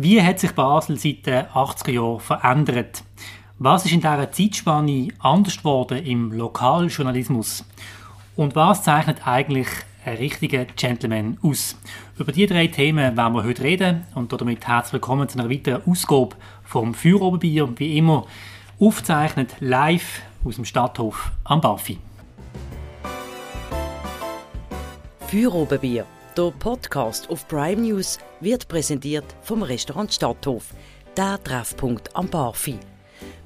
Wie hat sich Basel seit den 80er Jahren verändert? Was ist in dieser Zeitspanne anders geworden im Lokaljournalismus? Und was zeichnet eigentlich einen richtigen Gentleman aus? Über diese drei Themen werden wir heute reden und damit herzlich willkommen zu einer weiteren Ausgabe vom Feuerobenbier, wie immer aufzeichnet live aus dem Stadthof am Bafi. Feuerobenbier der Podcast auf Prime News wird präsentiert vom Restaurant Stadthof, der Treffpunkt am Barfi.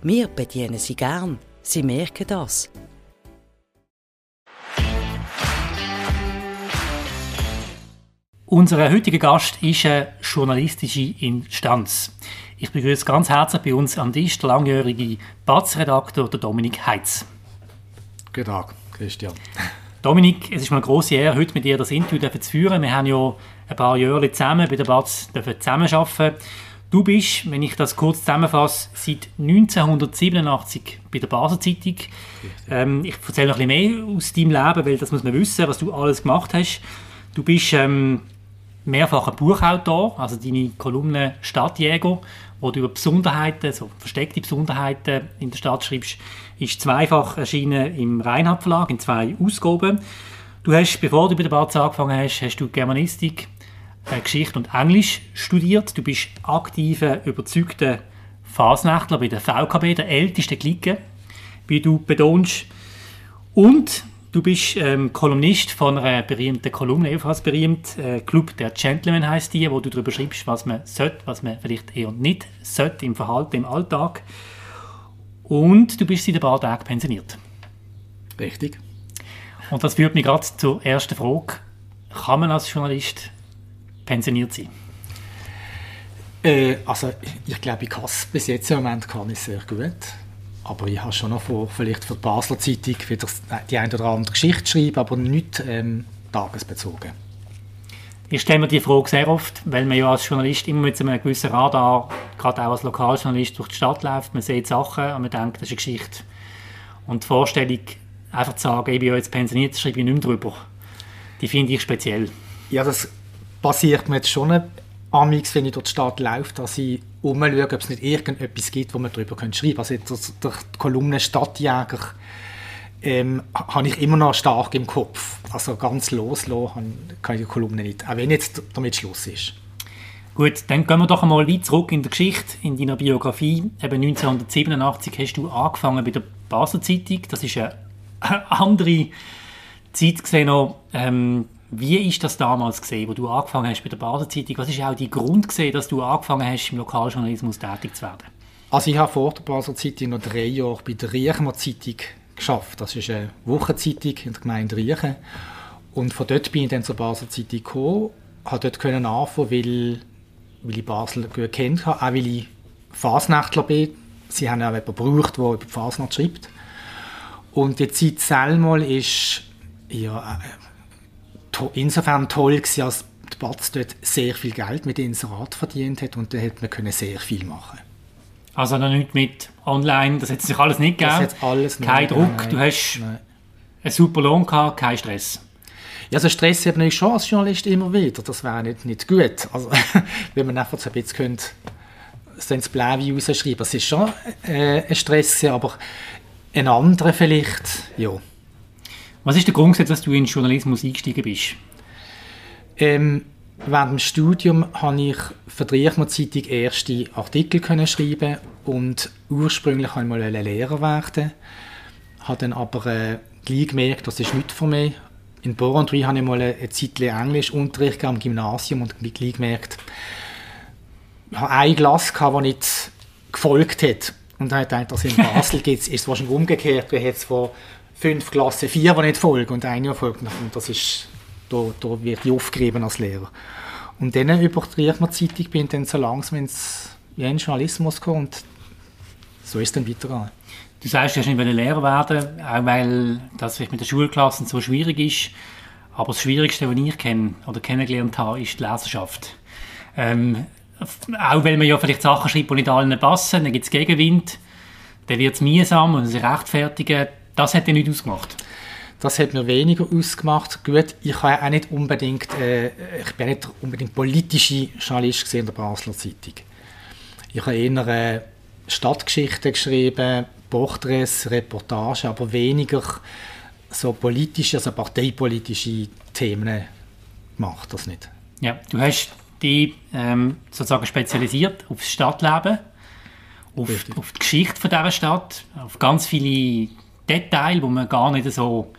Wir bedienen Sie gern, Sie merken das. Unser heutiger Gast ist eine journalistische Instanz. Ich begrüße ganz herzlich bei uns am Tisch der langjährige Batz-Redakteur Dominik Heitz. Guten Tag, Christian. Dominik, es ist mir eine grosse Ehre, heute mit dir das Interview zu führen. Wir haben ja ein paar Jahre zusammen bei der Batz zusammenarbeiten. Du bist, wenn ich das kurz zusammenfasse, seit 1987 bei der Basel Zeitung. Ähm, ich erzähle noch ein bisschen mehr aus deinem Leben, weil das muss man wissen, was du alles gemacht hast. Du bist ähm, mehrfacher Buchautor, also deine Kolumne Stadtjäger, wo du über Besonderheiten, so versteckte Besonderheiten in der Stadt schreibst, ist zweifach erschienen im Reinhard Verlag in zwei Ausgaben. Du hast, bevor du bei der Barz angefangen hast, hast du Germanistik, äh, Geschichte und Englisch studiert. Du bist aktiver, überzeugter Fasnächtler bei der VKB, der ältesten Clique, wie du betonst. Und du bist ähm, Kolumnist von einer berühmten Kolumne, ebenfalls berühmt, äh, Club der Gentlemen heißt die, wo du darüber schreibst, was man sollte, was man vielleicht eher nicht sollte im Verhalten, im Alltag. Und du bist seit ein paar Tagen pensioniert. Richtig. Und das führt mich gerade zur ersten Frage. Kann man als Journalist pensioniert sein? Äh, also ich glaube, ich kann es bis jetzt im Moment kann ich sehr gut. Aber ich habe schon noch vor, vielleicht für die Basler Zeitung wieder die eine oder andere Geschichte schreiben, aber nicht ähm, tagesbezogen. Ich stelle mir die Frage sehr oft, weil man ja als Journalist immer mit einem gewissen Radar, gerade auch als Lokaljournalist, durch die Stadt läuft. Man sieht Sachen und man denkt, das ist eine Geschichte. Und die Vorstellung, einfach zu sagen, ich bin ja jetzt pensioniert, schreibe ich nicht mehr drüber, die finde ich speziell. Ja, das passiert mir jetzt schon amix, wenn ich durch die Stadt laufe, dass ich umschaue, ob es nicht irgendetwas gibt, wo man darüber schreiben können. Also jetzt durch die Kolumne Stadtjäger ähm, habe ich immer noch stark im Kopf. Also ganz loslassen kann ich die Kolumne nicht, auch wenn jetzt damit Schluss ist. Gut, dann gehen wir doch einmal weit zurück in der Geschichte, in deiner Biografie. Eben 1987 hast du angefangen bei der Basel Zeitung. Das ist eine andere Zeit gesehen noch. Ähm, wie ist das damals gesehen, wo du angefangen hast bei der Basel Zeitung? Was ist auch die Grund gesehen, dass du angefangen hast, im Lokaljournalismus tätig zu werden? Also ich habe vor der Basel Zeitung noch drei Jahre bei der Riechmer Zeitung geschafft. Das ist eine Wochenzeitung in der Gemeinde Riechen. Und von dort bin ich dann zur Basel Zeitung gekommen, habe dort können anfangen, weil, weil ich Basel gut kennt habe, auch weil ich Fasnächtler bin. Sie haben auch jemanden gebraucht, der über die Fasnacht schreibt. Und die Zeit selber ist ja, äh, to insofern toll gewesen, als die Batz dort sehr viel Geld mit Inserat verdient hat und da hätte man sehr viel machen also noch nicht mit online, das hätte sich alles nicht gegeben. Das alles nicht Kein Druck, nein, du hast nein. einen super Lohn gehabt, kein Stress. Ja, so Stress habe ich schon als Journalist immer wieder. Das wäre nicht, nicht gut. Also, wenn man einfach so ein bisschen könnte, so ins Blaue rausschreiben. Das ist schon äh, ein Stress, aber ein anderer vielleicht, ja. Was ist der Grund, dass du in den Journalismus eingestiegen bist? Ähm, Während dem Studium habe ich für die Reichmer Zeitung erste Artikel können schreiben und ursprünglich wollte ich mal Lehrer werden, habe dann aber äh, gleich gemerkt, das ist nicht für mich. In Borandry habe ich mal eine Zeit Englischunterricht am Gymnasium und gleich gemerkt, ich habe ein Glas gehabt, das nicht gefolgt hat. Und dann habe ich gedacht, dass in Basel gibt's, ist es wahrscheinlich umgekehrt, wir haben vor fünf Klassen vier, die nicht folgen und eine folgt. Und das ist da, da wird ich aufgegeben als Lehrer. Und dann über die Riechmer Zeitung bin dann so langsam ins in Journalismus gekommen und so ist es dann weitergegangen. Du sagst, du hast nicht Lehrer werden, auch weil das mit den Schulklassen so schwierig ist. Aber das Schwierigste, was ich kenne oder kennengelernt habe, ist die Leserschaft. Ähm, auch weil man ja vielleicht Sachen schreibt, die nicht allen passen, dann gibt es Gegenwind, dann wird es mühsam und sich rechtfertigen. Das hat dir nicht ausgemacht. Das hat mir weniger ausgemacht. Gut, ich habe auch nicht unbedingt, äh, ich bin nicht unbedingt politische Journalist in der Basler Zeitung. Ich habe eher äh, Stadtgeschichten geschrieben, Porträts, Reportagen, aber weniger so politische, also parteipolitische Themen gemacht, das nicht. Ja, du hast dich ähm, sozusagen spezialisiert aufs Stadtleben, auf, auf die Geschichte von dieser Stadt, auf ganz viele Details, die man gar nicht so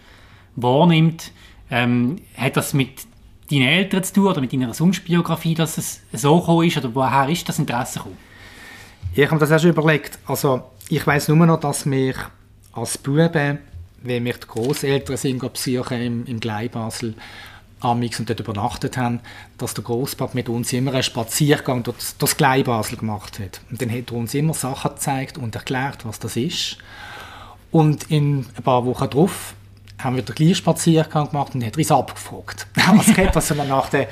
wahrnimmt. Ähm, hat das mit deinen Eltern zu tun oder mit deiner Sonstbiografie, dass es so gekommen ist? Oder woher ist das Interesse gekommen? Ich habe das schon überlegt. Also, ich weiß nur noch, dass wir als Buben, wenn wir die Großeltern sind, im, im Gleibasel, Amix und dort übernachtet haben, dass der Großpapa mit uns immer einen Spaziergang durch das Gleibasel gemacht hat. Und dann hat er uns immer Sachen gezeigt und erklärt, was das ist. Und in ein paar Wochen darauf haben wir den gleichen Spaziergang gemacht und hat uns abgefragt. Was hat das nach dem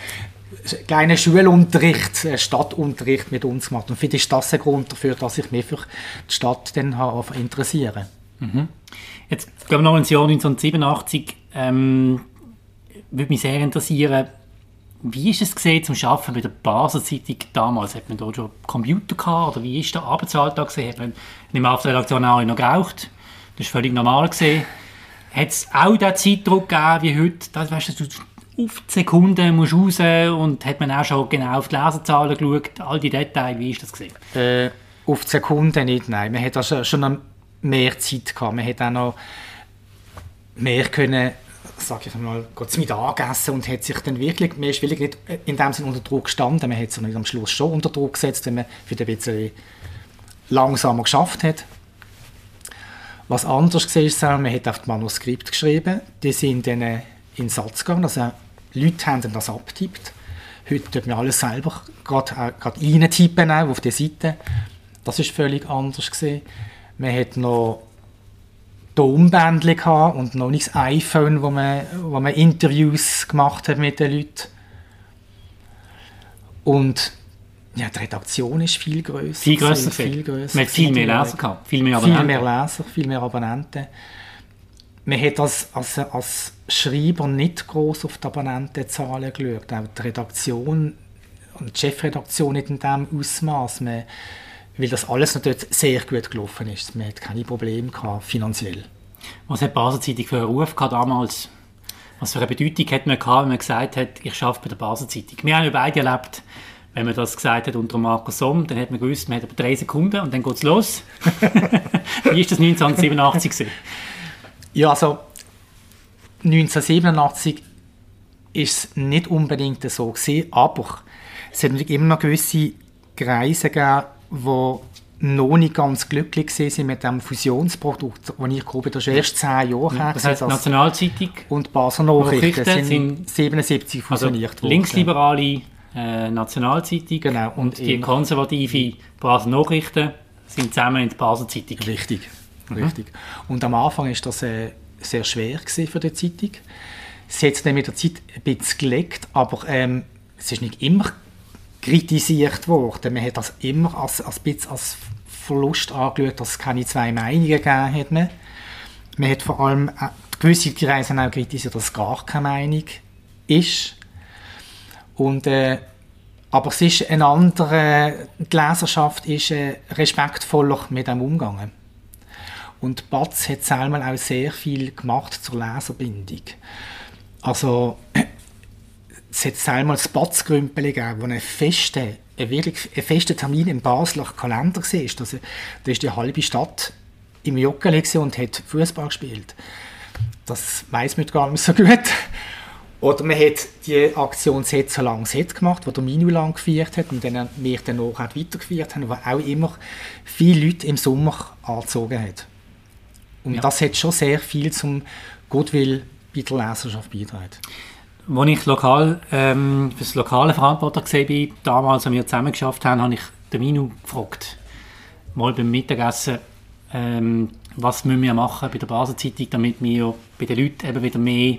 kleinen Schulunterricht, äh, Stadtunterricht mit uns gemacht. Und vielleicht ist das ein Grund dafür, dass ich mich für die Stadt dann habe mhm. Jetzt gehen wir noch ins Jahr 1987. Ähm, würde mich sehr interessieren, wie ist es gesehen zum Arbeiten bei der Basel Zeitung damals? Hat man dort schon Computer gehabt oder wie ist der Arbeitsalltag gesehen? Hat man in der Redaktion auch noch geraucht? Das ist völlig normal gesehen. Hat es auch den Zeitdruck gegeben wie heute? Das, weißt du, auf die Sekunde musst raus und hat man auch schon genau auf die Leserzahlen geschaut, all die Details, wie ist das gesehen? Äh, auf die Sekunde nicht, nein. Man hat also schon mehr Zeit gehabt. Man hat auch noch mehr können, sag ich mal, kurz mit angegessen und hat sich dann wirklich, man ist wirklich nicht in dem Sinne unter Druck gestanden, man hat sich am Schluss schon unter Druck gesetzt, wenn man wieder ein bisschen langsamer geschafft hat. Was anders war, man hat auf das Manuskript geschrieben, die sind dann in den Satz gegangen, also Leute haben das abgetippt. Heute tut man alles selber gerade, äh, gerade reintippen auf die Seite. Das ist völlig anders gesehen. Man hat noch Tonbändchen und noch nicht das iPhone, wo man, wo man Interviews gemacht hat mit den Leuten. Und ja, die Redaktion ist viel größer. Viel größer. Viel größer. Man hat viel mehr Leser gehabt. Viel mehr Abonnenten. Viel mehr Leser, viel mehr Abonnenten. Man hat als, als, als Schreiber nicht groß auf die Abonnentenzahlen geschaut. Auch die Redaktion und die Chefredaktion nicht in diesem Ausmaß. weil das alles natürlich sehr gut gelaufen ist. Man hat keine Probleme gehabt, finanziell. Was hat die Basel-Zeitung für einen Ruf gehabt damals? Was für eine Bedeutung hat man gehabt, wenn man gesagt hat, ich arbeite bei der Basel-Zeitung? Wir haben ja beide erlebt, wenn man das gesagt hat unter Markus Somm, dann hat man gewusst, man hat aber drei Sekunden und dann geht es los. Wie ist das 1987 gewesen? Ja, also 1987 ist es nicht unbedingt so gewesen, aber es hat natürlich immer noch gewisse Kreise gegeben, die noch nicht ganz glücklich sind mit dem Fusionsprodukt, das ich glaube, das ist erst zehn Jahre her. Das heißt, Nationalzeitung und Basel Nachrichten, Nachrichten sind 77 also fusioniert also worden. Linksliberale äh, Nationalzeitung genau, und, und die konservative Basel Nachrichten sind zusammen in der Basel Zeitung. Richtig, mhm. richtig. Und am Anfang ist das äh, sehr schwer für die Zeitung. Es hat dann mit der Zeit ein bisschen gelegt, aber ähm, es ist nicht immer kritisiert worden. Man hat das immer als, als, bisschen als Verlust angeschaut, dass es keine zwei Meinungen gegeben hat. Man, man hat vor allem äh, gewisse Kreise auch kritisiert, dass es gar keine Meinung ist. Und, äh, aber es ist ein anderer, die Leserschaft ist äh, respektvoller mit dem umgegangen. Und Batz hat selber auch sehr viel gemacht zur Leserbindung. Also es hat selber das Batz-Grümpel gegeben, wo ein fester, ein wirklich ein fester Termin im Basler Kalender war. Also, da ist die halbe Stadt im Joggeli und hat Fußball gespielt. Das weiß man gar nicht so gut. Oder man hat die Aktion «Set so lang Set» gemacht, die der Minu lang gefeiert hat und dann wir dann auch weitergefeiert haben, wo auch immer viele Leute im Sommer angezogen hat. Und ja. das hat schon sehr viel zum Goodwill bei der Leserschaft beigetragen. Als ich lokal, ähm, für das lokale Verantworter war, damals, als wir zusammen geschafft haben, habe ich den Minu gefragt, mal beim Mittagessen, ähm, was müssen wir machen bei der Basenzeitung, damit wir bei den Leuten eben wieder mehr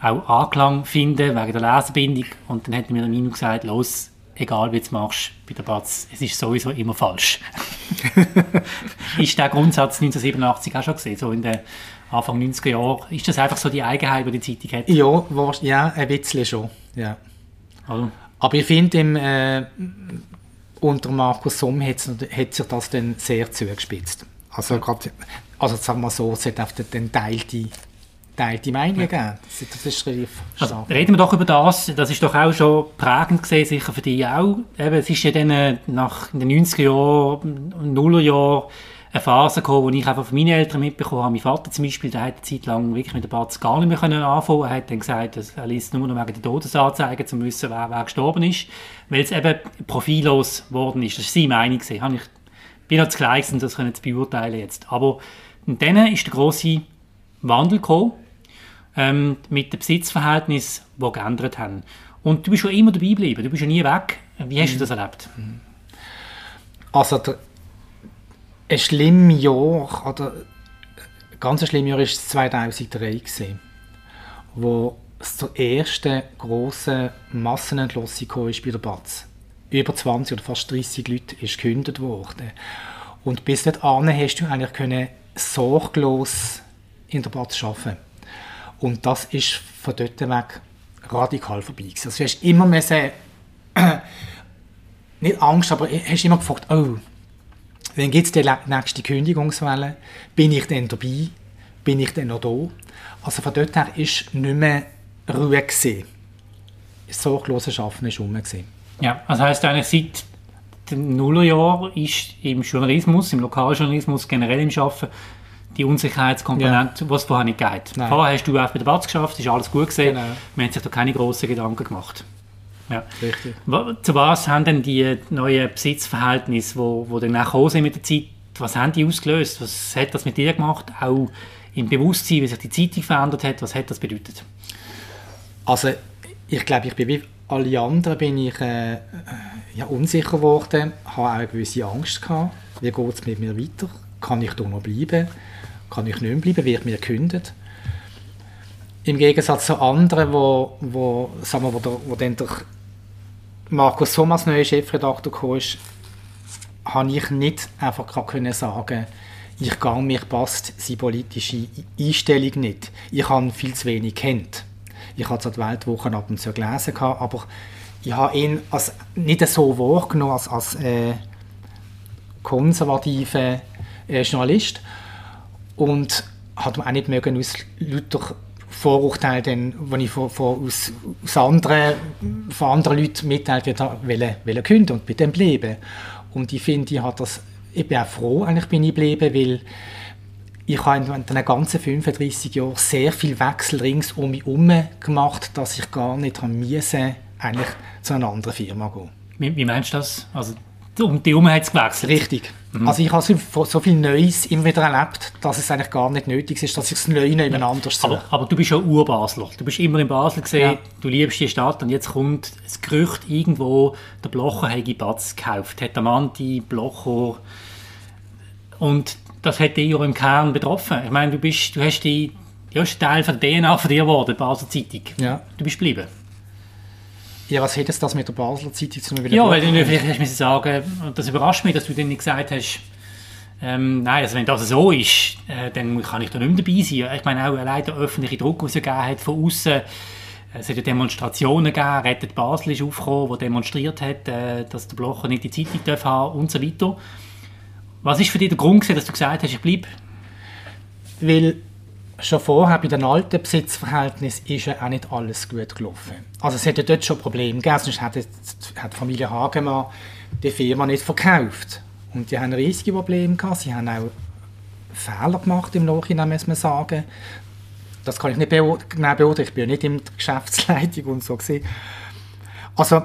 auch Anklang finden, wegen der Leserbindung. Und dann hat mir der Minu gesagt, los, egal wie du es machst, bei der Batz, es ist sowieso immer falsch. ist der Grundsatz 1987 auch schon gesehen, so in den Anfang 90er Jahren? Ist das einfach so die Eigenheit, die die Zeitung hat? Ja, war, ja ein bisschen schon, ja. Also. Aber ich finde, äh, unter Markus Somm hat, sich das dann sehr zugespitzt. Also, grad, also sagen wir so, es hat auf den teilte teilte Meinung ja. gegeben. Das, das ist relativ also, Reden wir doch über das. Das ist doch auch schon prägend gesehen, sicher für dich auch. Eben, es ist ja dann äh, nach den 90er Jahren, Nuller Jahren eine Phase gekommen, wo ich einfach von meinen Eltern mitbekommen habe. Mein Vater zum Beispiel, der hat eine Zeit lang wirklich mit der Batz gar nicht mehr können anfangen. Er hat dann gesagt, dass er liest nur noch wegen der Todesanzeigen, um zu wissen, wer, wer gestorben ist, weil es eben profillos geworden ist. Das war seine Meinung. Ich bin noch zu gleich, um das zu beurteilen jetzt. Aber dann ist der grosse Wandel gekommen, ähm, mit dem Besitzverhältnis, die geändert haben. Und du bist schon immer dabei geblieben, du bist ja nie weg. Wie hast du das erlebt? Also der, ein schlimmes Jahr, oder ein ganz schlimmes Jahr war 2003, gewesen, wo es zur ersten grossen Massenentlassung ist bei der BATS. Über 20 oder fast 30 Leute ist gekündigt worden. Und bis dahin hast du eigentlich können sorglos in der BATS arbeiten und das ist von dort weg radikal vorbei. Also du hast immer mehr sehr, nicht Angst, aber hast immer gefragt, oh, wann gibt es die nächste Kündigungswelle? Bin ich denn dabei? Bin ich denn noch da? Also von dort her ist nicht mehr Ruhe gewesen. Das sorglose Schaffen war rum. Ja, also heisst eigentlich seit den Nullerjahren ist im Journalismus, im Lokaljournalismus, generell im Arbeiten die Unsicherheitskomponente, ja. was vorher nicht geht. Nein. Vorher hast du auch bei der Batz geschafft, ist alles gut gesehen. Genau. Man hat sich da keine grossen Gedanken gemacht. Ja. Richtig. Zu was haben denn die neuen Besitzverhältnisse, wo, wo dann nachher sind mit der Zeit, was haben die ausgelöst? Was hat das mit dir gemacht? Auch im Bewusstsein, wie sich die Zeitung verändert hat, was hat das bedeutet? Also ich glaube, ich bin wie alle anderen bin ich äh, ja, unsicher geworden, habe auch eine gewisse Angst gehabt. Wie geht es mit mir weiter? Kann ich da noch bleiben? Kann ich nicht mehr bleiben, wird mir gekündigt. Im Gegensatz zu anderen, wo, wo, sagen wir, wo, der, wo dann der Markus Thomas neuer Chefredakteur kam, ist, habe ich nicht einfach können sagen ich gehe, mir passt seine politische Einstellung nicht. Ich habe viel zu wenig kennt. Ich habe es die Weltwoche ab und zu gelesen, aber ich habe ihn als, nicht so wahrgenommen als, als äh, konservativer äh, Journalist und hat man auch nicht mögen aus lauter Vorurteilen, die ich von, von, aus, aus anderen, von anderen Leuten mitteilt habe, wollen, wollen künden und bei dem bleiben. Und ich finde, ich, das, ich bin auch froh, eigentlich bin ich geblieben, weil ich habe in den ganzen 35 Jahren sehr viel Wechsel rings um mich herum gemacht, dass ich gar nicht haben müssen, eigentlich zu einer anderen Firma gehen. Wie, wie meinst du das? Also um die herum hat es gewechselt? Richtig. Mhm. Also ich habe so, so, viel Neues immer wieder erlebt, dass es eigentlich gar nicht nötig ist, dass ich das Neue anders suche. Aber, aber, du bist ja Urbasler. Du bist immer in Basel gesehen, ja. du liebst die Stadt und jetzt kommt das Gerücht irgendwo, der Blocher hätte Batz gekauft, hat der Mann die Blocher und das hat dich ja im Kern betroffen. Ich meine, du bist, du hast die, du hast Teil von der DNA von dir geworden, Basel Zeitung. Ja. Du bist geblieben. Ja, was hätte das mit der Basler Zeitung zu tun? Ja, weil du vielleicht hast sagen, und das überrascht mich, dass du dann nicht gesagt hast, ähm, nein, also wenn das so ist, äh, dann kann ich da nicht mehr dabei sein. Ich meine auch allein der öffentliche Druck, den es hat von außen. Äh, es hat ja Demonstrationen gegeben, Rettet Basel ist aufgekommen, der demonstriert hat, äh, dass der Blocher nicht die Zeitung darf haben und so weiter. Was ist für dich der Grund, dass du gesagt hast, ich bleibe? Weil schon vorher bei den alten Besitzverhältnissen ist ja auch nicht alles gut gelaufen. Also es hätte dort schon Probleme gegeben, sonst hat, die Familie Hagemann die Firma nicht verkauft. Und die haben riesige Probleme gehabt. Sie haben auch Fehler gemacht im Nachhinein, muss man sagen. Das kann ich nicht genau beurteilen. Ich bin ja nicht in der Geschäftsleitung und so gesehen. Also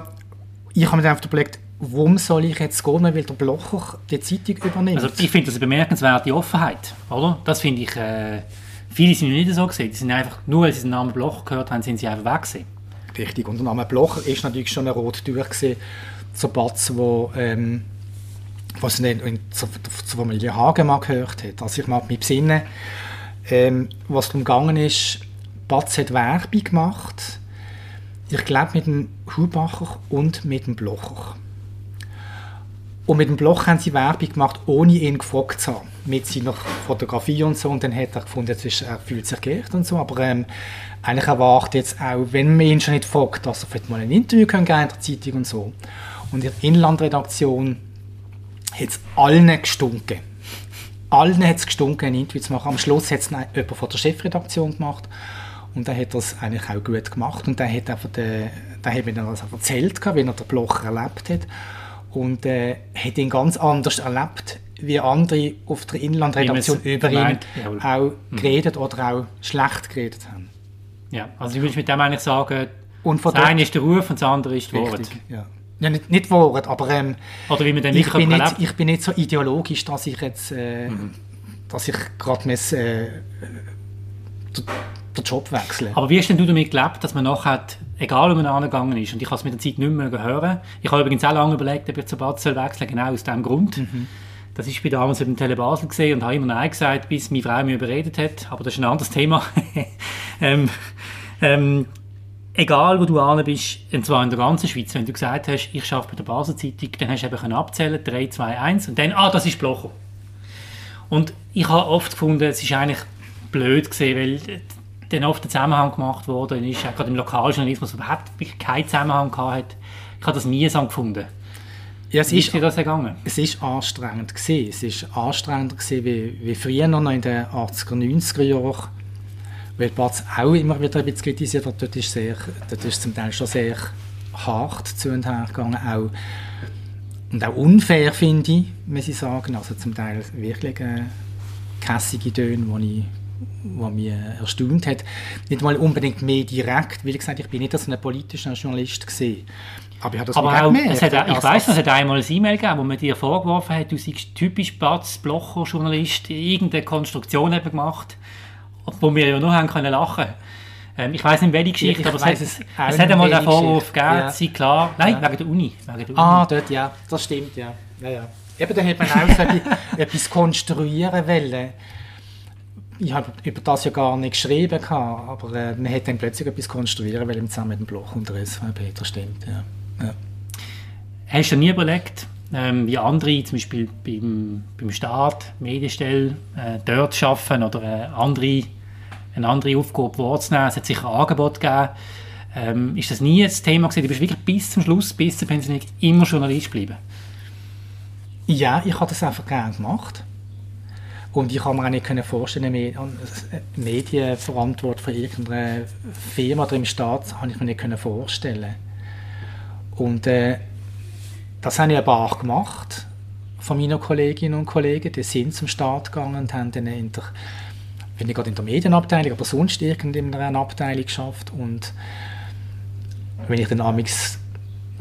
ich habe mir dann überlegt, warum soll ich jetzt gehen, weil der Blocher die Zeitung übernimmt? Also ich finde das eine bemerkenswerte Offenheit, oder? Das finde ich... Äh Viele sind nicht so gesehen. Die sind einfach, nur weil sie den Namen Blocher gehört haben, sind sie einfach weg gewesen. Richtig. Und der Name Blocher ist natürlich schon rote Tür gewesen, zur Batz, wo, ähm, was in, in, zur, zur Familie Hagemann gehört hat. Also ich mag mich besinnen, ähm, was darum gegangen ist, Batz hat Werbung gemacht. Ich glaube mit dem Hubacher und mit dem Blocher. Und mit dem Bloch haben sie Werbung gemacht, ohne ihn gefragt zu haben. Mit seiner Fotografie und so. Und dann hat er gefunden, ist, er fühlt sich gerecht und so. Aber ähm, eigentlich erwartet jetzt auch, wenn man ihn schon nicht fragt, dass er vielleicht mal ein Interview geben in der Zeitung und so. Und in der Inlandredaktion hat es allen gestunken. Allen hat es gestunken, ein Interview zu machen. Am Schluss hat es jemand von der Chefredaktion gemacht. Und dann hat er es eigentlich auch gut gemacht. Und dann hat, einfach der, dann hat mir dann also erzählt, wie er den Blocher erlebt hat. Und äh, hat ihn ganz anders erlebt, wie andere auf der Inlandredaktion über ihn auch mhm. geredet oder auch schlecht geredet haben. Ja, also ich würde mit dem eigentlich sagen, und das eine ist der Ruf und das andere ist das Wort. Ja. ja. nicht, nicht Wort, aber ähm, Oder wie man ich, bin nicht, ich bin nicht so ideologisch, dass ich jetzt äh, mhm. dass ich gerade äh, den Job wechseln. Aber wie hast denn du damit gelebt, dass man nachher, egal wo man angegangen ist, und ich habe es mit der Zeit nicht mehr hören, ich habe übrigens auch lange überlegt, ob ich zur Batzel wechseln genau aus diesem Grund. Mhm. Das ist bei damals im Tele Basel gesehen und habe immer Nein gesagt, bis meine Frau mich überredet hat, aber das ist ein anderes Thema. ähm, ähm, egal wo du an bist, und zwar in der ganzen Schweiz, wenn du gesagt hast, ich arbeite bei der Basel Zeitung, dann hast du eben abzählen 3, 2, 1 und dann, ah, das ist Blocher. Und ich habe oft gefunden, es ist eigentlich blöd gesehen, weil dann oft ein Zusammenhang gemacht worden ist, gerade im Lokaljournalismus überhaupt keinen Zusammenhang gehabt Ich habe das mühsam gefunden. Ja, es wie ist, ist das ergangen? Es ist anstrengend gewesen. Es ist anstrengender gewesen, wie, wie früher noch in den 80er, 90er Jahren, weil Batz auch immer wieder ein bisschen kritisiert wird. Dort ist, sehr, dort ist zum Teil schon sehr hart zu und her gegangen, auch, und auch unfair, finde ich, muss ich sagen. Also zum Teil wirklich äh, kässige Töne, die ich was mich erstaunt hat. Nicht mal unbedingt mehr direkt, weil ich gesagt ich bin nicht so ein politischer Journalist gesehen. Aber ich habe das Aber auch, gemerkt. Hat, ich weiß, es hat einmal ein E-Mail gegeben, wo man dir vorgeworfen hat, du seist typisch Batz, Blocher, Journalist, irgendeine Konstruktion eben gemacht, wo wir ja nur haben können lachen ähm, ich weiß nicht, welche Geschichte, ich aber es, hat, es, es hat einmal den Vorwurf gegeben, ja. sei klar. Nein, ja. wegen, der Uni, wegen der Uni. Ah, dort, ja, das stimmt, ja. ja, ja. Eben, da hat man auch so etwas konstruieren wollen ich habe über das ja gar nicht geschrieben, aber äh, man hat dann plötzlich etwas konstruieren, weil zusammen mit dem Bloch und der SVP, das stimmt. Ja. Ja. Hast du nie überlegt, ähm, wie andere zum Beispiel beim, beim Staat, Medienstelle, äh, dort arbeiten oder äh, andere, eine andere Aufgabe wahrzunehmen? Es hat sicher ein Angebot gegeben. Ähm, ist das nie ein Thema gewesen? Du bist wirklich bis zum Schluss, bis zur Pensionierung immer Journalist geblieben? Ja, ich habe das einfach gerne gemacht. Und ich kann mir auch nicht vorstellen, mehr Medienverantwortung für irgendeine Firma oder im Staat habe ich mir nicht vorstellen. Und äh, das habe ich aber auch gemacht von meinen Kolleginnen und Kollegen. Die sind zum Staat gegangen und haben dann in der, wenn nicht gerade in der Medienabteilung, aber sonst in einer Abteilung geschafft. Und wenn ich dann amigs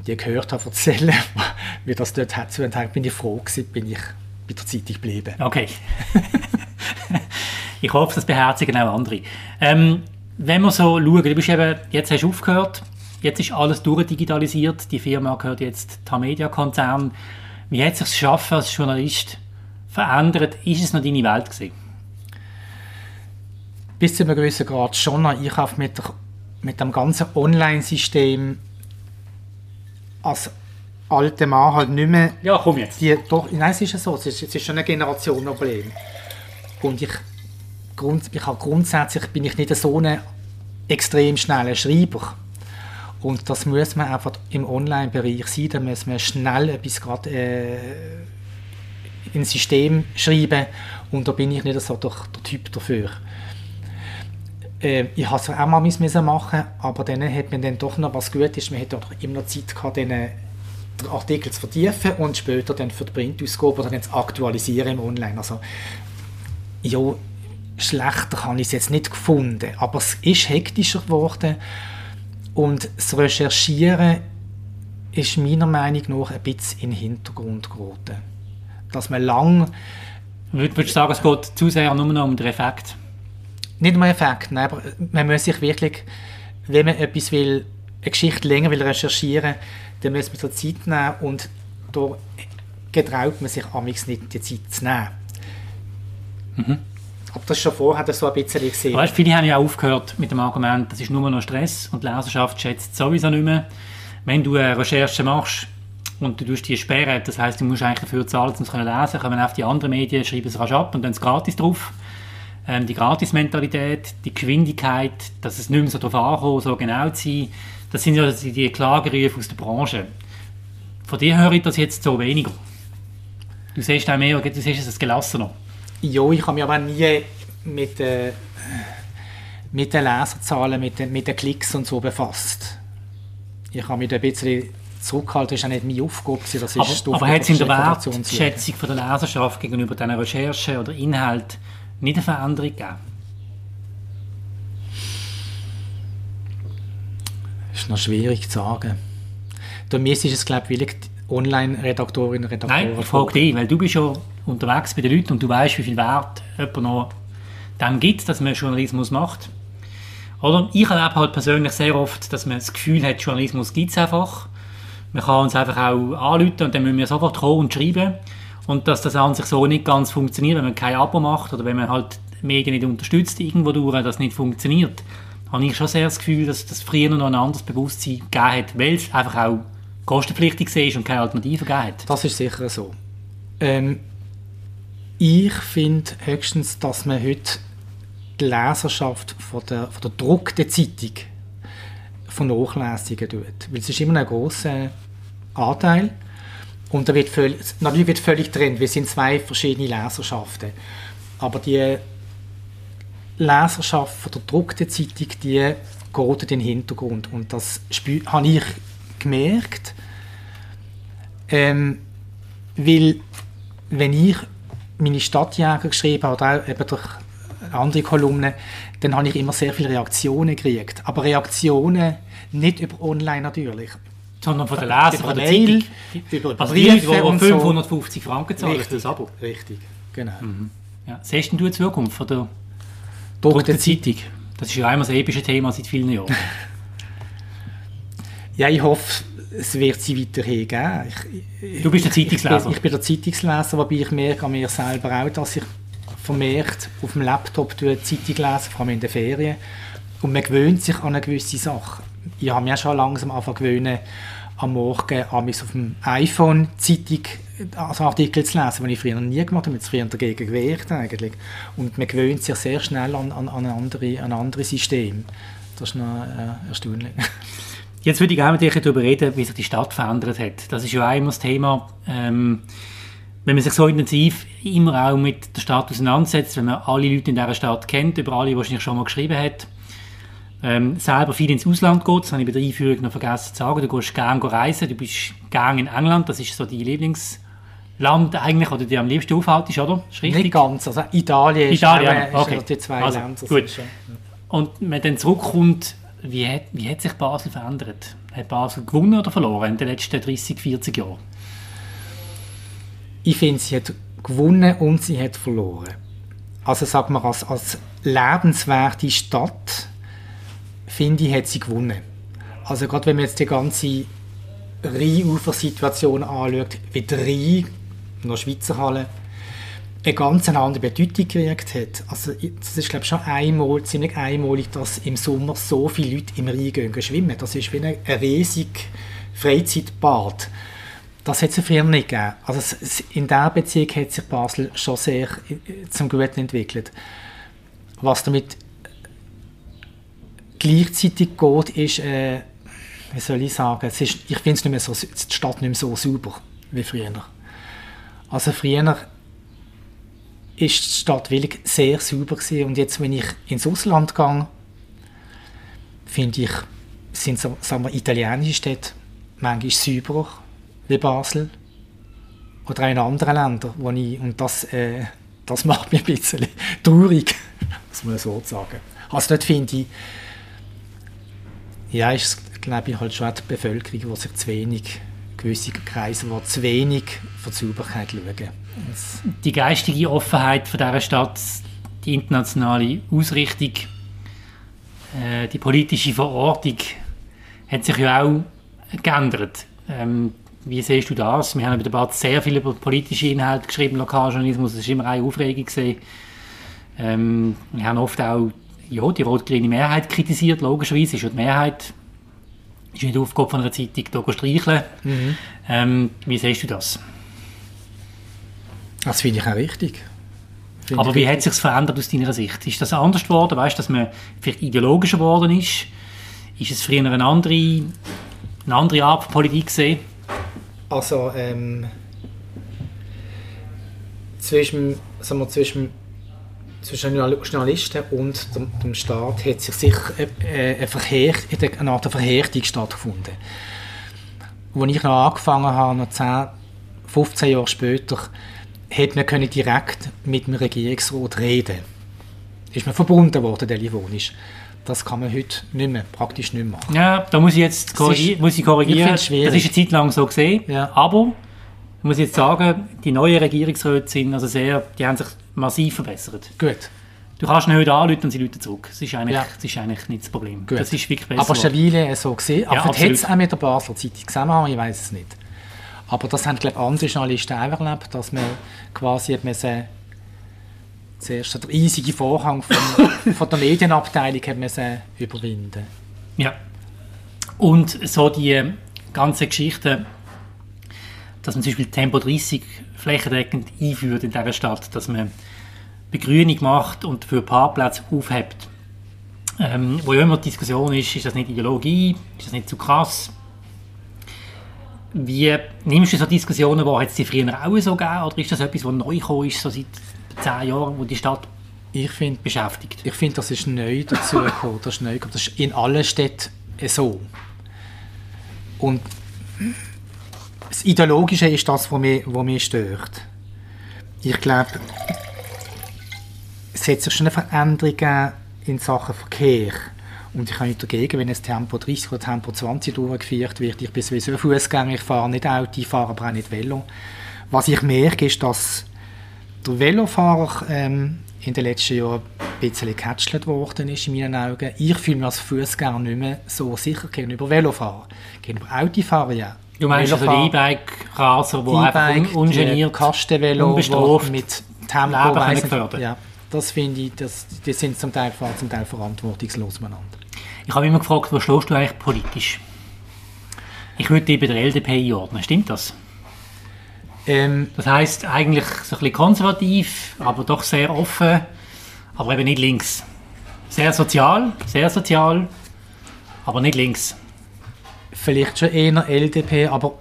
die gehört habe erzählen, wie das dort hat, bin ich froh gewesen, bin ich bei der Zeitung geblieben. Okay. ich hoffe, das beherzigen auch andere. Ähm, wenn wir so schauen, du bist eben, jetzt hast du aufgehört, jetzt ist alles durchdigitalisiert, die Firma gehört jetzt Tamedia-Konzern. Wie hat sich das Schaffen als Journalist verändert? Ist es noch deine Welt gewesen? Bis zu einem gewissen Grad schon. Ich habe mit, der, mit dem ganzen Online-System als alter Mann halt nicht mehr... Ja, komm jetzt. Die, doch, nein, es ist ja so, es ist, es ist schon ein Generationenproblem. Und ich, grund, ich habe grundsätzlich bin ich nicht so ein extrem schneller Schreiber. Und das muss man einfach im Online-Bereich sein, da muss man schnell etwas gerade äh, ins System schreiben und da bin ich nicht so der, der Typ dafür. Äh, ich habe es auch mal machen, aber dann hat man dann doch noch was gut ist, man hat auch immer noch Zeit gehabt, den Artikel zu vertiefen und später dann für die Printausgabe oder dann zu aktualisieren im Online. Also, ja, schlechter habe ich es jetzt nicht gefunden, aber es ist hektischer geworden und das Recherchieren ist meiner Meinung nach ein bisschen in den Hintergrund geraten. Dass man lang... Würdest du sagen, es geht zu sehr nur noch um den Effekt? Nicht um den Effekt, nein, aber man muss sich wirklich, wenn man etwas will, eine Geschichte länger will recherchieren dann muss man so Zeit nehmen und da getraut man sich amigs nicht die Zeit zu nehmen. Mhm. Aber das schon vorher das so ein bisschen gesehen. Weißt, viele haben ja auch aufgehört mit dem Argument, das ist nur noch Stress und die Leserschaft schätzt sowieso nicht mehr. Wenn du eine Recherche machst und du tust die sperren, das heißt, du musst eigentlich dafür zahlen, um es zu lesen, kommen auf die anderen Medien, schreiben es rasch ab und dann es gratis drauf. Ähm, die Gratis-Mentalität, die Geschwindigkeit, dass es nicht mehr so darauf ankommt, so genau zu sein, das sind ja die Klagerufe aus der Branche. Von dir höre ich das jetzt so weniger. Du siehst auch mehr, du siehst es gelassener. Ja, ich habe mich aber nie mit, äh, mit den Leserzahlen, mit den, mit den Klicks und so befasst. Ich habe mich ein bisschen zurückgehalten, das ist auch nicht meine Aufgabe. Das ist aber aber hat es in der Wertschätzung von der Leserschaft gegenüber diesen Recherche oder Inhalt nicht eine Veränderung gegeben? Das ist noch schwierig zu sagen. Bei mir ist es, glaube ich, Online-Redaktorinnen und Redaktoren. Nein, ich frage dich, weil du bist ja unterwegs bei den Leuten und du weißt, wie viel Wert jemand noch dem gibt, dass man Journalismus macht. Oder ich erlebe halt persönlich sehr oft, dass man das Gefühl hat, Journalismus gibt es einfach. Man kann uns einfach auch anrufen und dann müssen wir sofort kommen und schreiben. Und dass das an sich so nicht ganz funktioniert, wenn man kein Abo macht oder wenn man halt Medien nicht unterstützt, irgendwo durch, das nicht funktioniert, habe ich schon sehr das Gefühl, dass das früher noch ein anderes Bewusstsein gegeben hat, weil es einfach auch kostenpflichtig war und keine Alternative hat. Das ist sicher so. Ähm, ich finde höchstens, dass man heute die Leserschaft von der, von der gedruckten Zeitung von Nachlesungen tut. Weil es ist immer ein grosser Anteil und da wird völlig, natürlich wird völlig trennt. Wir sind zwei verschiedene Leserschaften. Aber die Leserschaft von der gedruckten Zeitung, die geht in den Hintergrund. Und das habe ich gemerkt, ähm, weil wenn ich meine Stadtjäger geschrieben habe, oder auch eben durch andere Kolumnen, dann habe ich immer sehr viele Reaktionen gekriegt. Aber Reaktionen nicht über online natürlich. Sondern von den Lesern, von der Mail, Über also die Leute, die 550 so. Franken zahlen richtig, das Abo. Richtig, genau. Mhm. Ja. Siehst du die Zukunft von der druckten Zeitung? Das ist ja einmal das epische Thema seit vielen Jahren. ja, ich hoffe, es wird sie weiterhin geben. Ich, du bist der Zeitungsleser? Ich bin, ich bin der Zeitungsleser, wobei ich merke an mir selber auch, dass ich vermehrt auf dem Laptop die Zeitung lese, vor allem in den Ferien. Und man gewöhnt sich an eine gewisse Sache. Ich habe mich auch schon langsam angefangen gewöhnen, am Morgen auf dem iPhone Zeitung also Artikel zu lesen, die ich früher noch nie gemacht habe, mit früher dagegen gewehrt eigentlich. Und man gewöhnt sich sehr schnell an, an, an, andere, an andere Systeme. Das ist noch äh, erstaunlich. Jetzt würde ich gerne mit dir darüber reden, wie sich die Stadt verändert hat. Das ist ja immer das Thema, ähm, wenn man sich so intensiv immer auch mit der Stadt auseinandersetzt, wenn man alle Leute in dieser Stadt kennt, über alle wahrscheinlich schon mal geschrieben hat, ähm, selber viel ins Ausland geht, das habe ich bei der Einführung noch vergessen zu sagen, du gehst gerne reisen, du bist gerne in England, das ist so dein Lieblingsland eigentlich, oder die am liebsten aufhaltest, oder? Nicht ganz, also Italien, Italien ist, okay. ist die zwei also, Länder. Gut. Und wenn dann zurückkommt, wie hat, wie hat sich Basel verändert? Hat Basel gewonnen oder verloren in den letzten 30, 40 Jahren? Ich finde, sie hat gewonnen und sie hat verloren. Also sagen wir, als, als lebenswerte Stadt, finde ich, hat sie gewonnen. Also gerade wenn man jetzt die ganze Rheinufer-Situation anschaut, wie die Rhein, noch Schweizer Halle, eine ganz andere Bedeutung gekriegt hat. Also das ist glaube ich schon einmal, ziemlich einmalig, dass im Sommer so viele Leute im Rhein gehen schwimmen. Das ist wie ein, ein riesig Freizeitbad. Das hat es früher nicht gegeben. Also in dieser Beziehung hat sich Basel schon sehr äh, zum Guten entwickelt. Was damit gleichzeitig geht, ist, äh, wie soll ich sagen, ist, ich finde so, die Stadt nicht mehr so sauber wie früher. Also früher ist die Stadt wirklich sehr sauber gewesen. und jetzt, wenn ich ins Ausland gehe, finde ich, sind so, sagen wir, italienische Städte manchmal sauberer wie Basel oder in anderen Ländern, wo ich, und das, äh, das macht mich ein bisschen traurig, muss man so sagen. Also dort finde ich, ja, ist, glaube ich, halt schon die Bevölkerung, die sich zu wenig, gewisse Kreise, die zu wenig für die Sauberkeit schauen. Die geistige Offenheit von dieser Stadt, die internationale Ausrichtung, äh, die politische Verortung hat sich ja auch geändert. Ähm, wie siehst du das? Wir haben über den Bad sehr viel über politische Inhalte geschrieben, Lokaljournalismus, das war immer eine Aufregung. Ähm, wir haben oft auch ja, die rot-grüne Mehrheit kritisiert, logischerweise ist ja die Mehrheit ist nicht Aufgabe von einer Zeitung, hier zu streicheln. Mhm. Ähm, wie siehst du das? Das finde ich auch richtig. Finde Aber wie richtig. hat sich verändert aus deiner Sicht? Ist das anders geworden? Weißt du, dass man vielleicht ideologischer geworden ist? Ist es früher eine andere, eine andere Art von Politik gesehen? Also, ähm, zwischen, sagen wir, zwischen, zwischen Journal- Journalisten und dem, dem Staat hat sich sicher eine, eine, Verheer, eine Art Verhärtung stattgefunden. Als ich noch angefangen habe, noch 10, 15 Jahre später, hätte man können direkt mit dem Regierungsrat reden Ist man verbunden worden, telefonisch. Das kann man heute nicht mehr, praktisch nicht mehr machen. Ja, da muss ich jetzt korrigi ist- muss ich ich korrigieren. schwierig. das ist eine Zeit lang so gesehen. Ja. Aber ich muss jetzt sagen, die neuen Regierungsräte sind also sehr, die haben sich massiv verbessert. Gut. Du kannst heute anrufen und sie rufen zurück. Das ist eigentlich, Ja. das ist eigentlich nicht das Problem. Gut. Das ist wirklich besser. Aber Weile so gesehen. Aber Ja, hätte es auch mit der Basler Zeitung zusammenhang, ich weiß es nicht. Aber das haben, glaube ich, andere Journalisten auch erlebt, dass man quasi hat müssen, zuerst den riesigen Vorhang von, von der Medienabteilung hat müssen überwinden Ja. Und so die ganze Geschichte, dass man zum Beispiel Tempo 30 flächendeckend einführt in dieser Stadt, dass man Begrünung macht und für Parkplätze aufhebt. Ähm, wo ja immer die Diskussion ist, ist das nicht Ideologie, ist das nicht zu krass? Wie nimmst du so Diskussionen? Hat es die früher auch so gegeben oder ist das etwas, was neu gekommen ist, so seit zehn Jahren, wo die Stadt Ich finde, beschäftigt? ich find, das ist neu dazugekommen. Das ist neu gekommen. Das ist in allen Städten so. Und das Ideologische ist das, was mich, was mich stört. Ich glaube, es hat sich schon eine Veränderung in Sachen Verkehr. Und ich habe nicht dagegen, wenn es Tempo 30 oder Tempo 20 durchgeführt wird. Ich bin sowieso Fußgänger, ich fahre nicht Auto, ich fahre aber auch nicht Velo. Was ich merke, ist, dass der Velofahrer ähm, in den letzten Jahren ein bisschen gecatchelt worden ist, in meinen Augen. Ich fühle mich als Fußgänger nicht mehr so sicher gegenüber Velofahrer. Gegenüber Autofahrern ja. Du meinst also die E-Bike-Raser, die einfach un ungeniert, die Kastenvelo, unbestraft mit Tempo Leben. Ja, das finde ich, das, die sind zum Teil, zum Teil verantwortungslos miteinander. Ich habe immer gefragt, wo stehst du eigentlich politisch? Ich würde dich bei der LDP einordnen, stimmt das? Ähm, Das heißt eigentlich so ein bisschen konservativ, aber doch sehr offen, aber eben nicht links. Sehr sozial, sehr sozial, aber nicht links. Vielleicht schon eher LDP, aber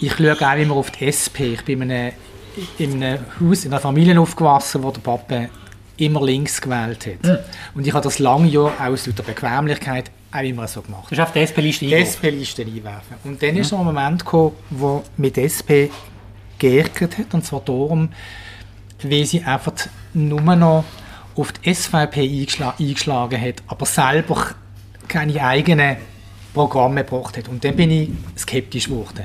ich schaue auch immer auf die SP. Ich bin in einem, in einem Haus, in einer Familie aufgewachsen, wo der Papa immer links gewählt hat. Und ich habe das lange Jahr aus der Bequemlichkeit auch immer so gemacht. Du hast auf die SP-Liste eingeworfen. SP-Liste einwerfen. Und dann ist noch ein Moment gekommen, wo mit SP geärgert hat, und zwar darum, weil sie einfach nur noch auf die SVP eingeschla eingeschlagen hat, aber selber keine eigenen Programme gebracht hat. Und dann bin ich skeptisch geworden.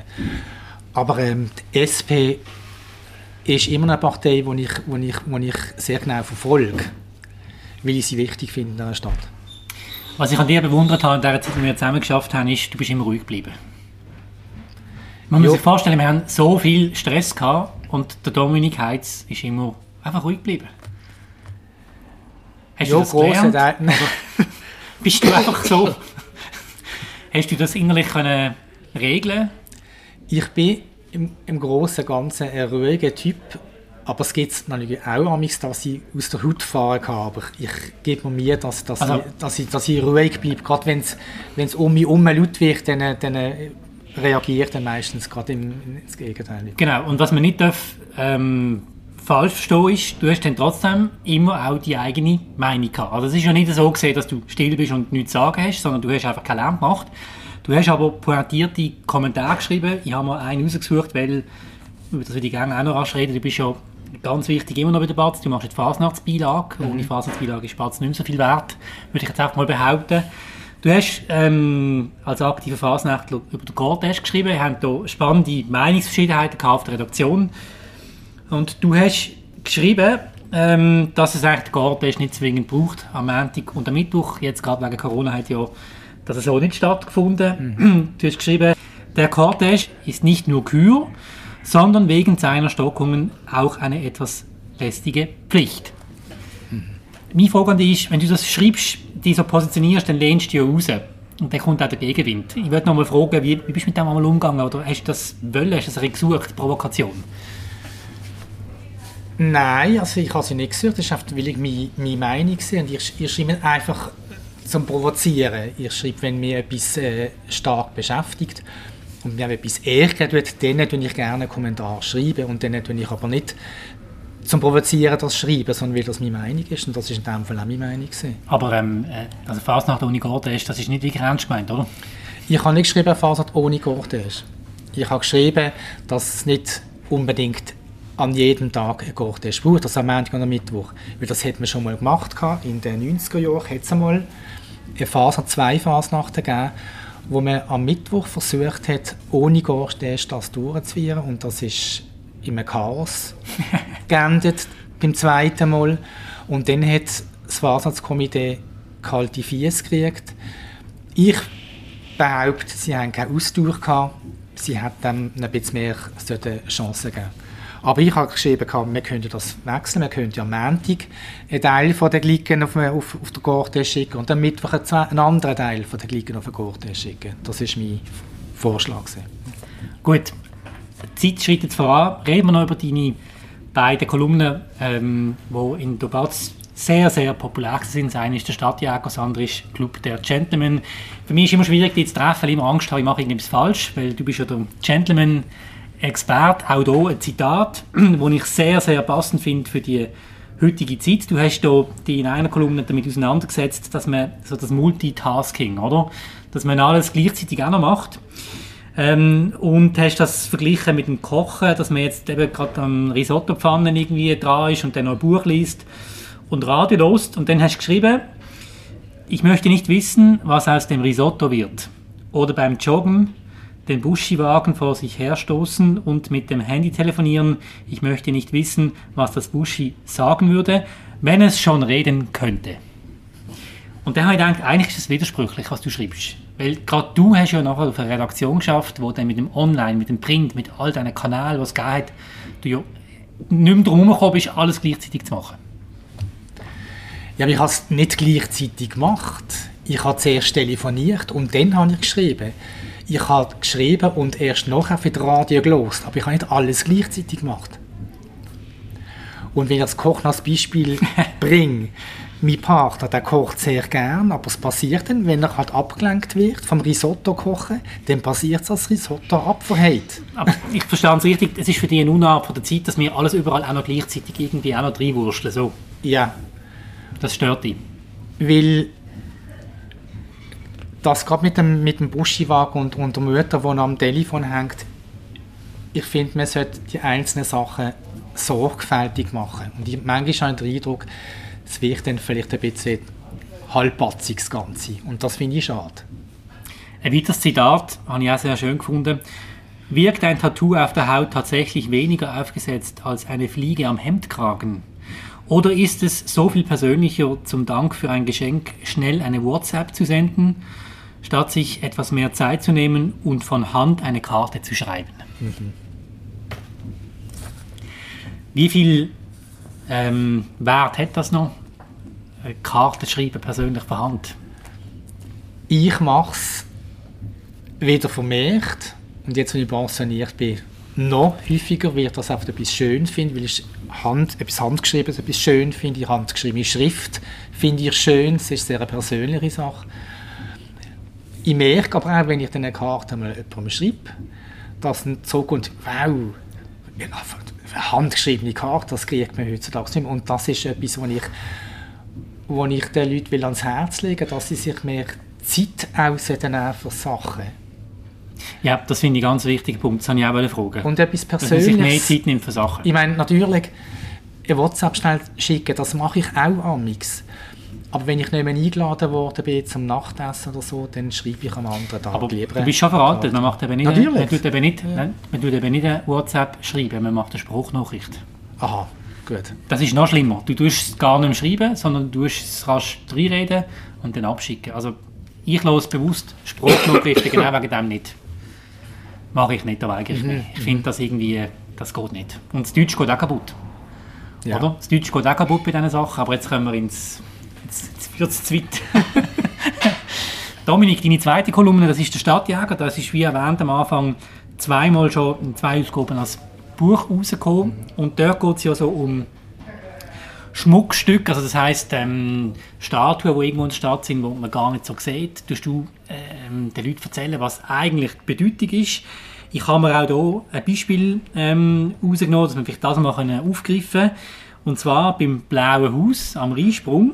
Aber ähm, die SP ist immer eine Partei, die ich, wo ich, wo ich sehr genau verfolge, weil ich sie wichtig finde in dieser Stadt. Was ich an dir bewundert habe in der Zeit, die wir zusammen geschafft haben, ist, du bist immer ruhig geblieben. Man muss Jo. sich vorstellen, wir haben so viel Stress gehabt und der Dominik Heitz ist immer einfach ruhig geblieben. Hast du Ja, das gelernt? Teil- Bist du einfach so? Hast du das innerlich können regeln? Ich bin im, im Großen und Ganzen ein ruhiger Typ, aber es gibt natürlich auch amigs, dass ich aus der Haut fahren kann, aber ich gebe mir Mühe, dass, dass, Also- ich, dass, ich, dass ich ruhig bleibe. Gerade wenn es um mich herum laut wird, dann, dann reagiert er meistens gerade im, ins Gegenteil. Genau, und was man nicht darf, ähm, falsch verstehen ist, du hast dann trotzdem immer auch die eigene Meinung gehabt. Also es ist ja nicht so gesehen, dass du still bist und nichts zu sagen hast, sondern du hast einfach keinen Lärm gemacht. Du hast aber pointierte Kommentare geschrieben. Ich habe mir einen rausgesucht, weil, über das würde ich gerne auch noch rasch reden, du bist ja ganz wichtig immer noch bei der Batz. Du machst jetzt Fasnachtsbeilage. Ohne Fasnachtsbeilage ist Batz nicht mehr so viel wert, würde ich jetzt einfach mal behaupten. Du hast ähm, als aktiver Fasnachtler über den Core-Test geschrieben. Wir haben hier spannende Meinungsverschiedenheiten auf der Redaktion. Und du hast geschrieben, ähm, dass es eigentlich den Core-Test nicht zwingend braucht am Montag und am Mittwoch. Jetzt gerade wegen Corona hat ja das so nicht stattgefunden. Du hast geschrieben, der Core-Test ist nicht nur Kür, sondern wegen seiner Stockungen auch eine etwas lästige Pflicht. Mhm. Meine Frage an dich ist, wenn du das schreibst, die so positionierst, dann lehnst du ja raus. Und dann kommt auch der Gegenwind. Ich würde noch mal fragen, wie, wie bist du mit dem einmal umgegangen? Oder hast du das wollen, hast du das gesucht, Provokation? Nein, also ich habe sie nicht gesucht. Das ist einfach, weil ich meine, meine Meinung sehe. Und ich, ich schreibe einfach zum Provozieren. Ich schreibe, wenn mich etwas äh, stark beschäftigt und mir etwas ärgert, dann würde ich gerne einen Kommentar schreiben. Und dann würde ich aber nicht zum Provozieren das schreiben, sondern weil das meine Meinung ist. Und das ist in dem Fall auch meine Meinung. Gewesen. Aber ähm, äh, also Fasnacht ohne Gordon ist, das ist nicht wirklich ernst gemeint, oder? Ich habe nicht geschrieben, Fasnacht ohne Gordon ist. Ich habe geschrieben, dass es nicht unbedingt an jedem Tag ein Gordon braucht, also am Montag und am Mittwoch. Weil das hat man schon mal gemacht. In den 90er Jahren hat es einmal eine Phase, zwei Fasnachten gegeben, wo man am Mittwoch versucht hat, ohne Gordon das durchzuführen. Und das ist in einem Chaos geendet beim zweiten Mal. Und dann hat das Wahrsatzkomitee kalte Fies gekriegt. Ich behaupte, sie haben keine Ausdauer gehabt. Sie hätten ein bisschen mehr Chancen geben aber ich habe geschrieben, wir könnten das wechseln. Wir könnten am Montag einen Teil von der Glicken auf, auf, auf den Gurte schicken und am Mittwoch einen anderen Teil von der Glicken auf den Gurte schicken. Das war mein Vorschlag. Gut, die Zeit schreitet voran. Reden wir noch über deine beiden Kolumnen, ähm, die in Dobatz sehr, sehr populär sind. Das eine ist der Stadtjäger, das andere ist Club der Gentlemen. Für mich ist es immer schwierig, dich zu treffen, weil ich immer Angst habe, ich mache irgendetwas falsch, weil du bist ja der Gentleman Experte. Auch hier ein Zitat, das ich sehr, sehr passend finde für die heutige Zeit. Du hast hier die in einer Kolumne damit auseinandergesetzt, dass man so das Multitasking, oder? Dass man alles gleichzeitig auch noch macht. Ähm, und hast das verglichen mit dem Kochen, dass man jetzt eben gerade am Risotto-Pfannen irgendwie dran ist und dann noch ein Buch liest und Radio lost und dann hast du geschrieben, ich möchte nicht wissen, was aus dem Risotto wird. Oder beim Joggen den Buschi-Wagen vor sich herstoßen und mit dem Handy telefonieren. Ich möchte nicht wissen, was das Buschi sagen würde, wenn es schon reden könnte. Und dann habe ich gedacht, eigentlich ist es widersprüchlich, was du schreibst. Weil gerade du hast ja nachher auf eine Redaktion geschafft, wo dann mit dem Online, mit dem Print, mit all deinen Kanälen, was geht, du ja nicht mehr drum gekommen bist, alles gleichzeitig zu machen. Ja, aber ich habe es nicht gleichzeitig gemacht. Ich habe zuerst telefoniert und dann habe ich geschrieben. Ich habe geschrieben und erst nachher für das Radio gelost, aber ich habe nicht alles gleichzeitig gemacht. Und wenn ich das Kochen als Beispiel bringe, mein Partner, der kocht sehr gern, aber es passiert dann, wenn er halt abgelenkt wird vom Risotto kochen, dann passiert es, dass das Risotto abverhält. Aber ich verstehe es richtig, es ist für dich eine Unart von der Zeit, dass wir alles überall auch noch gleichzeitig irgendwie auch noch reinwurschteln, so. Ja. Das stört dich. Weil das gerade mit dem, mit dem Buschiwagen und, und der Mutter, die am Telefon hängt, ich finde, man sollte die einzelnen Sachen sorgfältig machen. Und ich, manchmal habe ich den Eindruck, es wird dann vielleicht ein bisschen halbpatzig, das Ganze. Und das finde ich schade. Ein weiteres Zitat habe ich auch sehr schön gefunden. Wirkt ein Tattoo auf der Haut tatsächlich weniger aufgesetzt als eine Fliege am Hemdkragen? Oder ist es so viel persönlicher, zum Dank für ein Geschenk schnell eine WhatsApp zu senden, statt sich etwas mehr Zeit zu nehmen und von Hand eine Karte zu schreiben? Mhm. Wie viel ähm, Wert hat das noch? Karten schreiben persönlich von Hand? Ich mache es weder vermehrt und jetzt, wenn ich pensioniert bin, noch häufiger wird das einfach etwas schön finde, weil ich Hand, etwas Handgeschriebenes etwas schön finde. Ich handgeschriebene Schrift finde ich schön, es ist eine sehr persönliche Sache. Ich merke aber auch, wenn ich dann eine Karte mal jemandem schreibe, dass dann zurückkommt, wow, handgeschriebene Karte, das kriegt man heutzutage nicht mehr. Und das ist etwas, was ich, wo ich den Leuten will ans Herz legen will, dass sie sich mehr Zeit ausnehmen für Sachen. Ja, das finde ich ein ganz wichtiger Punkt, das habe ich auch fragen. Und etwas Persönliches. Dass man sich mehr Zeit nimmt für Sachen. Ich meine, natürlich, ein WhatsApp schnell schicken, das mache ich auch amix. Aber wenn ich nicht mehr eingeladen worden bin zum Nachtessen oder so, dann schreibe ich am anderen Tag Aber lieber. Du bist schon veraltet, man macht eben nicht, Natürlich. Man tut eben nicht, ja. man tut eben nicht WhatsApp schreiben, man macht eine Spruchnachricht. Aha, gut. Das ist noch schlimmer. Du tust es gar nicht mehr schreiben, sondern du tust es rasch reinreden und dann abschicken. Also ich los bewusst Spruchnachrichten genau wegen dem nicht. Mache ich nicht, aber eigentlich mhm. nicht. Ich finde das irgendwie, das geht nicht. Und das Deutsch geht auch kaputt. Ja. Oder? Das Deutsch geht auch kaputt bei diesen Sachen, aber jetzt kommen wir ins... Wird es zu weit. Dominik, deine zweite Kolumne, das ist der Stadtjäger. Das ist, wie erwähnt am Anfang, zweimal schon in zwei Ausgaben als Buch rausgekommen. Und dort geht es ja so um Schmuckstücke, also das heisst ähm, Statuen, die irgendwo in der Stadt sind, die man gar nicht so sieht. Tust du ähm, den Leuten erzählen, was eigentlich die Bedeutung ist. Ich habe mir auch hier ein Beispiel ähm, rausgenommen, dass wir vielleicht das mal aufgreifen können. Und zwar beim Blauen Haus am Rheinsprung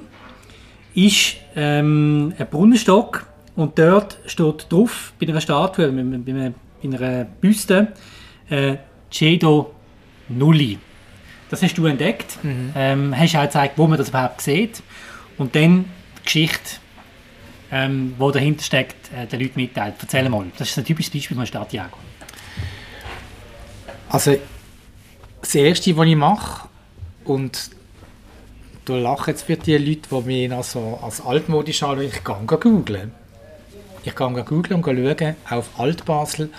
ist ähm, ein Brunnenstock und dort steht drauf, bei einer Statue, bei, bei, einer Büste, äh, Cedo Nulli. Das hast du entdeckt. Mhm. Ähm, hast auch gezeigt, wo man das überhaupt sieht. Und dann die Geschichte, ähm, die dahinter steckt, äh, den Leuten mitteilt. Erzähl mal. Das ist ein typisches Beispiel von Stadtjäger. Also, das Erste, was ich mache, und du lachst jetzt für die Leute, die mich also als altmodisch anschauen, ich gehe googeln. Ich gehe googeln und schauen auf Altbasel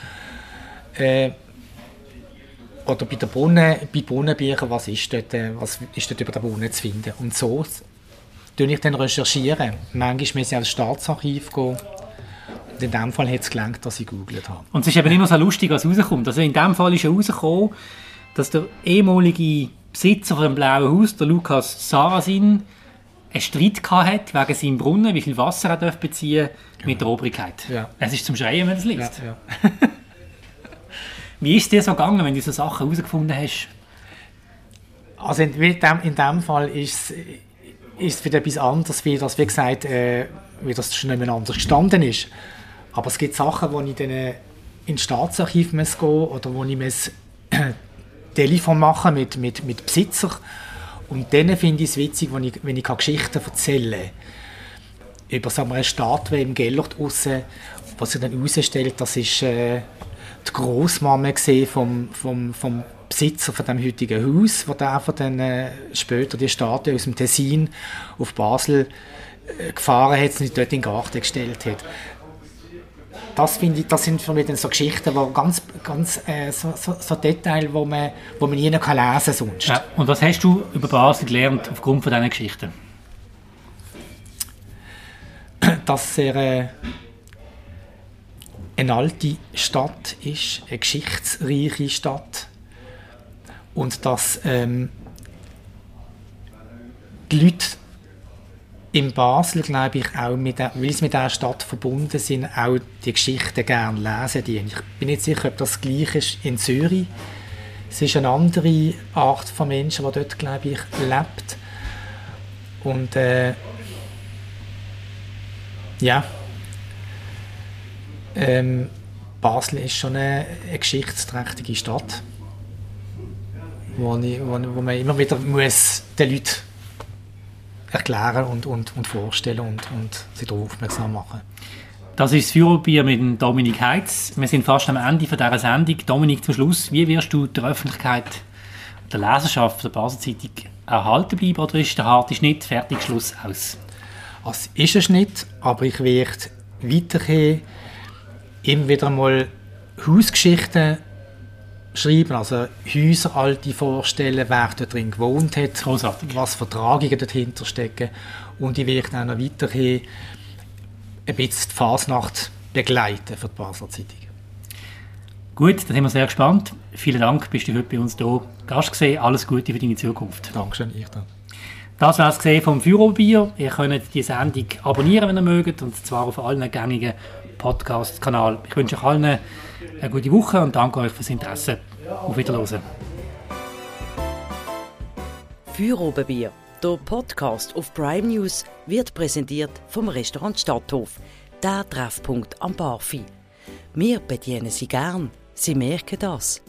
äh, oder bei der Brunnen, bei Brunnenbüchern, was ist dort, äh, was ist dort über den Brunnen zu finden. Und so tue ich dann recherchieren. Manchmal muss ich als Staatsarchiv gehen. Und in dem Fall hat es gelangt, dass ich gegoogelt habe. Und es ist eben nur so lustig, was rauskommt. Also in dem Fall ist ja rausgekommen, dass der ehemalige Besitzer von dem Blauen Haus, der Lukas Sarasin, einen Streit hatte wegen seinem Brunnen, wie viel Wasser er beziehen darf, mit der Obrigkeit. Ja. Es ist zum Schreien, wenn du es liest. Ja, ja. wie ist es dir so gegangen, wenn du so Sachen herausgefunden hast? Also in, dem, in dem Fall ist es ist wieder etwas anderes, wie das, wie gesagt, äh, wie das schon anders gestanden ist. Aber es gibt Sachen, wo ich dann äh, ins Staatsarchiv muss gehen oder wo ich muss Telefon machen mit, mit, mit Besitzer. Und dann finde ich es witzig, wenn ich, wenn ich Geschichten erzähle über sagen wir, eine Statue im Gellert aussen, was sich dann herausstellt, das ist äh, die Großmama vom, vom, vom Besitzer von dem heutigen Haus, wo der dann äh, später die Statue aus dem Tessin auf Basel äh, gefahren hat und dort in den Garten gestellt hat das finde ich, das sind für mich dann so Geschichten, wo ganz, ganz äh, so, so, so Details, wo man, wo man nie noch kann lesen sonst. Ja, und was hast du über Basel gelernt aufgrund von diesen Geschichten? Dass er äh, eine alte Stadt ist, eine geschichtsreiche Stadt und dass ähm, die Leute in Basel, glaube ich, auch, mit der, weil sie mit dieser Stadt verbunden sind, auch die Geschichten gerne lesen. Die. Ich bin nicht sicher, ob das gleich ist in Zürich. Es ist eine andere Art von Menschen, die dort, glaube ich, lebt. Und äh, ja, ähm, Basel ist schon eine, eine geschichtsträchtige Stadt, wo, ich, wo, wo man immer wieder muss den Leuten erklären und, und, und vorstellen und, und sie darauf aufmerksam machen. Das ist das Führerbier mit Dominik Heitz. Wir sind fast am Ende von dieser Sendung. Dominik, zum Schluss, wie wirst du der Öffentlichkeit, der Leserschaft der Basel-Zeitung erhalten bleiben oder ist der harte Schnitt fertig, Schluss, aus? Es ist ein Schnitt, aber ich werde weiterhin immer wieder mal Hausgeschichten schreiben, also Häuser alte vorstellen, wer dort drin gewohnt hat, Großartig. was Vertragungen dahinter stecken und ich werde auch noch weiterhin ein bisschen die Fasnacht begleiten für die Basler Zeitung. Gut, dann sind wir sehr gespannt. Vielen Dank, bist du heute bei uns hier Gast gesehen. Alles Gute für deine Zukunft. Dankeschön, ich dann. Das war es vom Führerbier. Ihr könnt die Sendung abonnieren, wenn ihr mögt, und zwar auf allen gängigen Podcast-Kanälen. Ich wünsche euch allen eine gute Woche und danke euch fürs Interesse. Auf Wiederhören. Feierabendbier, der Podcast auf Prime News, wird präsentiert vom Restaurant Stadthof, der Treffpunkt am Barfi. Wir bedienen Sie gern, Sie merken das.